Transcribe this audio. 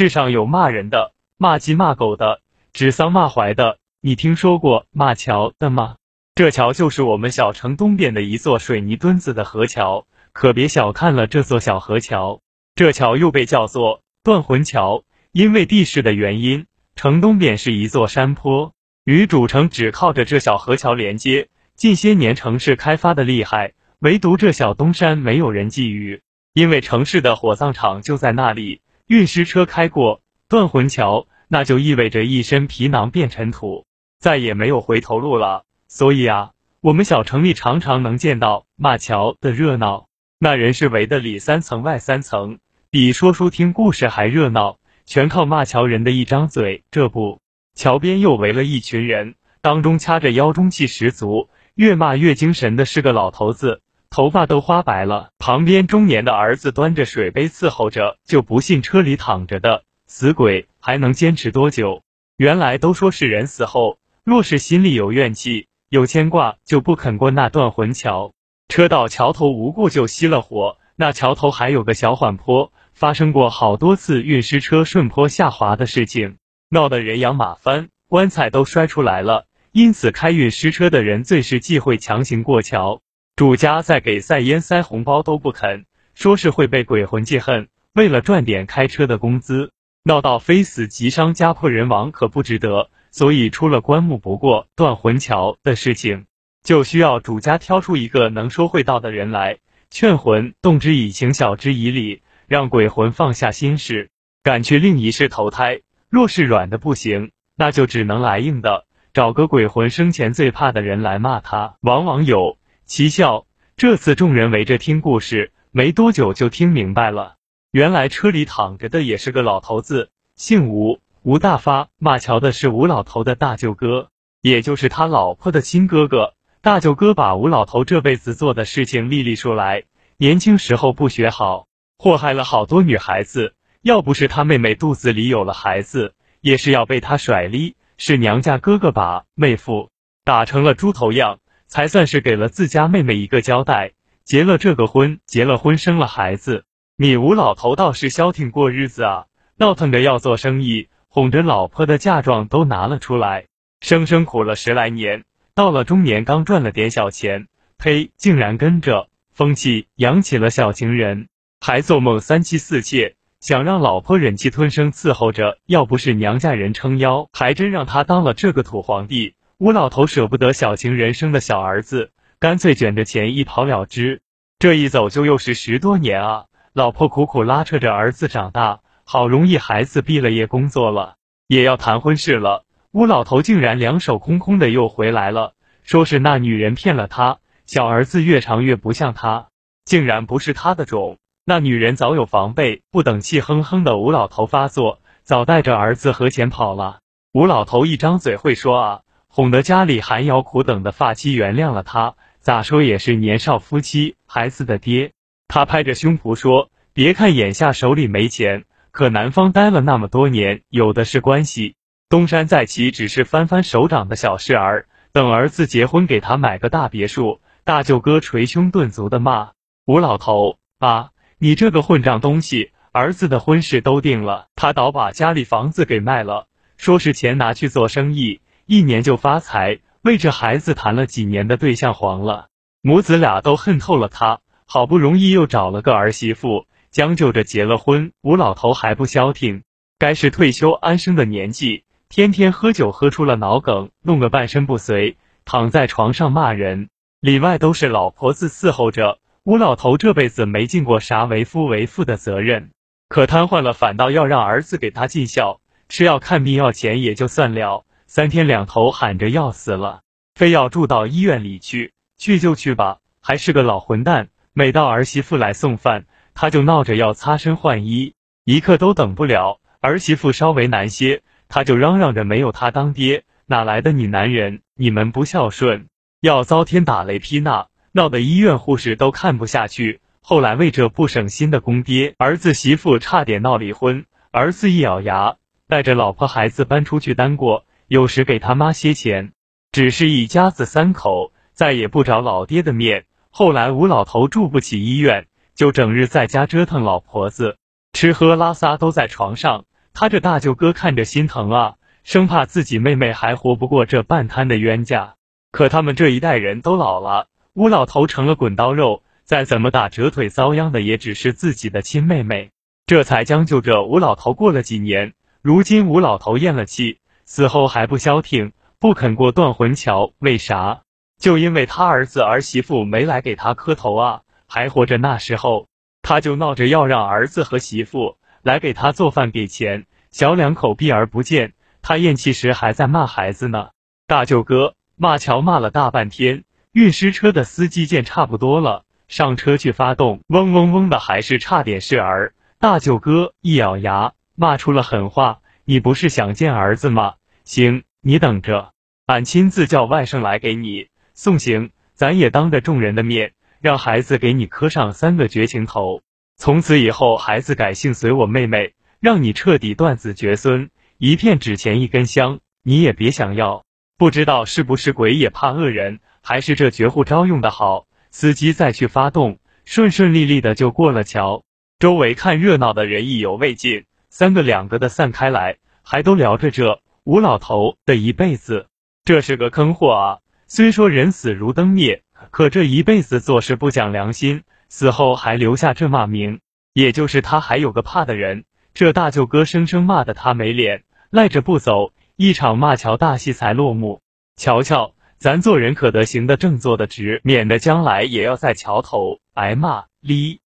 世上有骂人的、骂鸡骂狗的、指桑骂槐的，你听说过骂桥的吗？这桥就是我们小城东边的一座水泥墩子的河桥，可别小看了这座小河桥。这桥又被叫做断魂桥，因为地势的原因，城东边是一座山坡，与主城只靠着这小河桥连接。近些年城市开发的厉害，唯独这小东山没有人觊觎，因为城市的火葬场就在那里。运尸车开过断魂桥，那就意味着一身皮囊变尘土，再也没有回头路了。所以啊，我们小城里常常能见到骂桥的热闹，那人是围的里三层外三层，比说书听故事还热闹，全靠骂桥人的一张嘴。这不，桥边又围了一群人，当中掐着腰，中气十足，越骂越精神的是个老头子，头发都花白了，旁边中年的儿子端着水杯伺候着，就不信车里躺着的死鬼还能坚持多久。原来都说是人死后，若是心里有怨气。有牵挂就不肯过那断魂桥，车到桥头无故就熄了火。那桥头还有个小缓坡，发生过好多次运尸车顺坡下滑的事情，闹得人仰马翻，棺材都摔出来了。因此开运尸车的人最是忌讳强行过桥，主家再给塞烟塞红包都不肯，说是会被鬼魂记恨。为了赚点开车的工资，闹到非死即伤、家破人亡，可不值得。所以出了棺木不过断魂桥的事情，就需要主家挑出一个能说会道的人来劝魂，动之以情，晓之以理，让鬼魂放下心事，赶去另一世投胎。若是软的不行，那就只能来硬的，找个鬼魂生前最怕的人来骂他。往往有奇效。这次众人围着听故事，没多久就听明白了，原来车里躺着的也是个老头子，姓吴。吴大发骂桥的是吴老头的大舅哥，也就是他老婆的亲哥哥。大舅哥把吴老头这辈子做的事情历历说来。年轻时候不学好，祸害了好多女孩子。要不是他妹妹肚子里有了孩子，也是要被他甩离。是娘家哥哥把妹夫打成了猪头样，才算是给了自家妹妹一个交代。结了这个婚，结了婚生了孩子，你吴老头倒是消停过日子啊，闹腾着要做生意。哄着老婆的嫁妆都拿了出来，生生苦了十来年，到了中年刚赚了点小钱，呸，竟然跟着风气养起了小情人，还做梦三妻四妾，想让老婆忍气吞声伺候着。要不是娘家人撑腰，还真让他当了这个土皇帝。吴老头舍不得小情人生的小儿子，干脆卷着钱一跑了之。这一走就又是十多年啊！老婆苦苦拉扯着儿子长大。好容易孩子毕了业工作了，也要谈婚事了，吴老头竟然两手空空的又回来了，说是那女人骗了他，小儿子越长越不像他，竟然不是他的种。那女人早有防备，不等气哼哼的吴老头发作，早带着儿子和钱跑了。吴老头一张嘴会说啊，哄得家里寒窑苦等的发妻原谅了他，咋说也是年少夫妻，孩子的爹。他拍着胸脯说，别看眼下手里没钱。可南方待了那么多年，有的是关系。东山再起只是翻翻手掌的小事儿。等儿子结婚，给他买个大别墅。大舅哥捶胸顿足的骂吴老头：“爸，你这个混账东西！儿子的婚事都定了，他倒把家里房子给卖了，说是钱拿去做生意，一年就发财。为这孩子谈了几年的对象黄了，母子俩都恨透了他。好不容易又找了个儿媳妇。”将就着结了婚，吴老头还不消停，该是退休安生的年纪，天天喝酒喝出了脑梗，弄个半身不遂，躺在床上骂人，里外都是老婆子伺候着。吴老头这辈子没尽过啥为夫为父的责任，可瘫痪了，反倒要让儿子给他尽孝，吃药看病要钱也就算了，三天两头喊着要死了，非要住到医院里去，去就去吧，还是个老混蛋，每到儿媳妇来送饭。他就闹着要擦身换衣，一刻都等不了。儿媳妇稍微难些，他就嚷嚷着没有他当爹，哪来的你男人？你们不孝顺，要遭天打雷劈！那闹得医院护士都看不下去。后来为这不省心的公爹，儿子媳妇差点闹离婚。儿子一咬牙，带着老婆孩子搬出去单过，有时给他妈些钱，只是一家子三口，再也不找老爹的面。后来吴老头住不起医院。就整日在家折腾老婆子，吃喝拉撒都在床上，他这大舅哥看着心疼啊，生怕自己妹妹还活不过这半摊的冤家。可他们这一代人都老了，吴老头成了滚刀肉，再怎么打折腿遭殃的，也只是自己的亲妹妹。这才将就着吴老头过了几年。如今吴老头咽了气，死后还不消停，不肯过断魂桥。为啥？就因为他儿子儿媳妇没来给他磕头啊！还活着那时候，他就闹着要让儿子和媳妇来给他做饭给钱，小两口避而不见。他咽气时还在骂孩子呢。大舅哥骂乔骂了大半天，运尸车的司机见差不多了，上车去发动，嗡嗡嗡的，还是差点事儿。大舅哥一咬牙。骂出了狠话，你不是想见儿子吗？行，你等着，俺亲自叫外甥来给你送行。咱也当着众人的面，让孩子给你磕上三个绝情头。从此以后，孩子改姓随我妹妹，让你彻底断子绝孙。一片纸钱一根香，你也别想要。不知道是不是鬼也怕恶人，还是这绝户招用的好？司机再去发动，顺顺利利的就过了桥。周围看热闹的人意犹未尽。三个两个的散开来，还都聊着这吴老头的一辈子。这是个坑货啊！虽说人死如灯灭，可这一辈子做事不讲良心，死后还留下这骂名。也就是他还有个怕的人，这大舅哥生生骂得他没脸，赖着不走，一场骂桥大戏才落幕。瞧瞧，咱做人可得行得正，坐得直，免得将来也要在桥头挨骂哩。